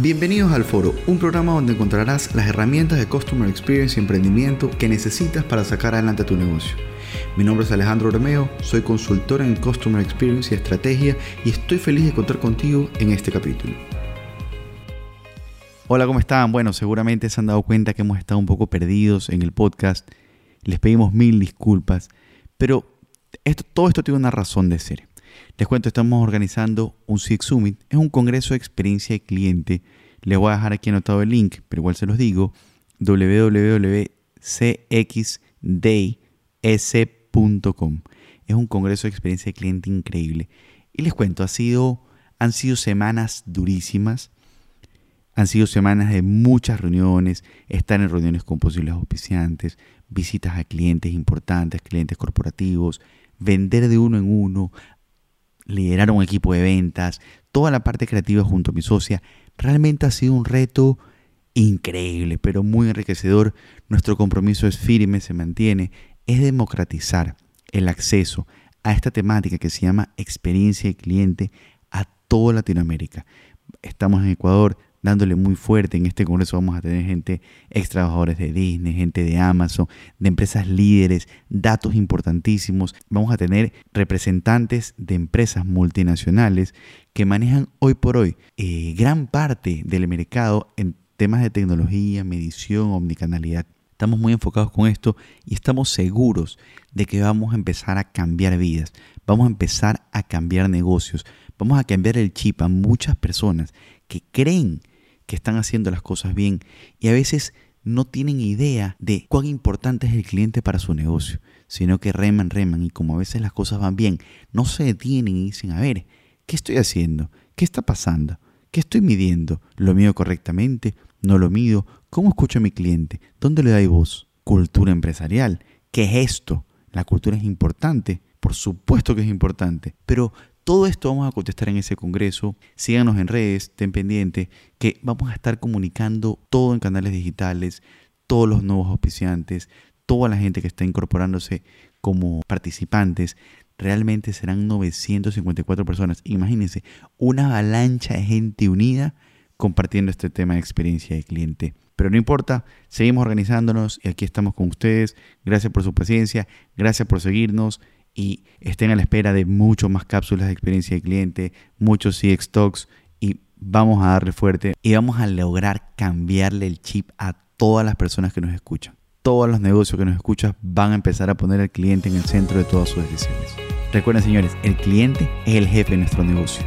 Bienvenidos al Foro, un programa donde encontrarás las herramientas de Customer Experience y emprendimiento que necesitas para sacar adelante tu negocio. Mi nombre es Alejandro Romeo, soy consultor en Customer Experience y Estrategia y estoy feliz de contar contigo en este capítulo. Hola, ¿cómo están? Bueno, seguramente se han dado cuenta que hemos estado un poco perdidos en el podcast. Les pedimos mil disculpas, pero todo esto tiene una razón de ser. Les cuento, estamos organizando un CX Summit. Es un congreso de experiencia de cliente. Les voy a dejar aquí anotado el link, pero igual se los digo. www.cxdays.com Es un congreso de experiencia de cliente increíble. Y les cuento, ha sido, han sido semanas durísimas. Han sido semanas de muchas reuniones, estar en reuniones con posibles auspiciantes, visitas a clientes importantes, clientes corporativos, vender de uno en uno, liderar un equipo de ventas, toda la parte creativa junto a mi socia, realmente ha sido un reto increíble, pero muy enriquecedor. Nuestro compromiso es firme, se mantiene, es democratizar el acceso a esta temática que se llama experiencia de cliente a toda Latinoamérica. Estamos en Ecuador, dándole muy fuerte. En este congreso vamos a tener gente, ex trabajadores de Disney, gente de Amazon, de empresas líderes, datos importantísimos. Vamos a tener representantes de empresas multinacionales que manejan hoy por hoy eh, gran parte del mercado en temas de tecnología, medición, omnicanalidad. Estamos muy enfocados con esto y estamos seguros de que vamos a empezar a cambiar vidas, vamos a empezar a cambiar negocios, vamos a cambiar el chip a muchas personas que creen que están haciendo las cosas bien y a veces no tienen idea de cuán importante es el cliente para su negocio, sino que reman, reman y como a veces las cosas van bien, no se detienen y dicen, a ver, ¿qué estoy haciendo? ¿Qué está pasando? ¿Qué estoy midiendo? ¿Lo mido correctamente? ¿No lo mido? ¿Cómo escucho a mi cliente? ¿Dónde le doy voz? Cultura empresarial. ¿Qué es esto? La cultura es importante. Por supuesto que es importante. Pero todo esto vamos a contestar en ese congreso. Síganos en redes, estén pendientes, que vamos a estar comunicando todo en canales digitales, todos los nuevos auspiciantes, toda la gente que está incorporándose como participantes. Realmente serán 954 personas. Imagínense, una avalancha de gente unida compartiendo este tema de experiencia de cliente. Pero no importa, seguimos organizándonos y aquí estamos con ustedes. Gracias por su paciencia, gracias por seguirnos y estén a la espera de mucho más cápsulas de experiencia de cliente, muchos CX Talks y vamos a darle fuerte y vamos a lograr cambiarle el chip a todas las personas que nos escuchan. Todos los negocios que nos escuchan van a empezar a poner al cliente en el centro de todas sus decisiones. Recuerden señores, el cliente es el jefe de nuestro negocio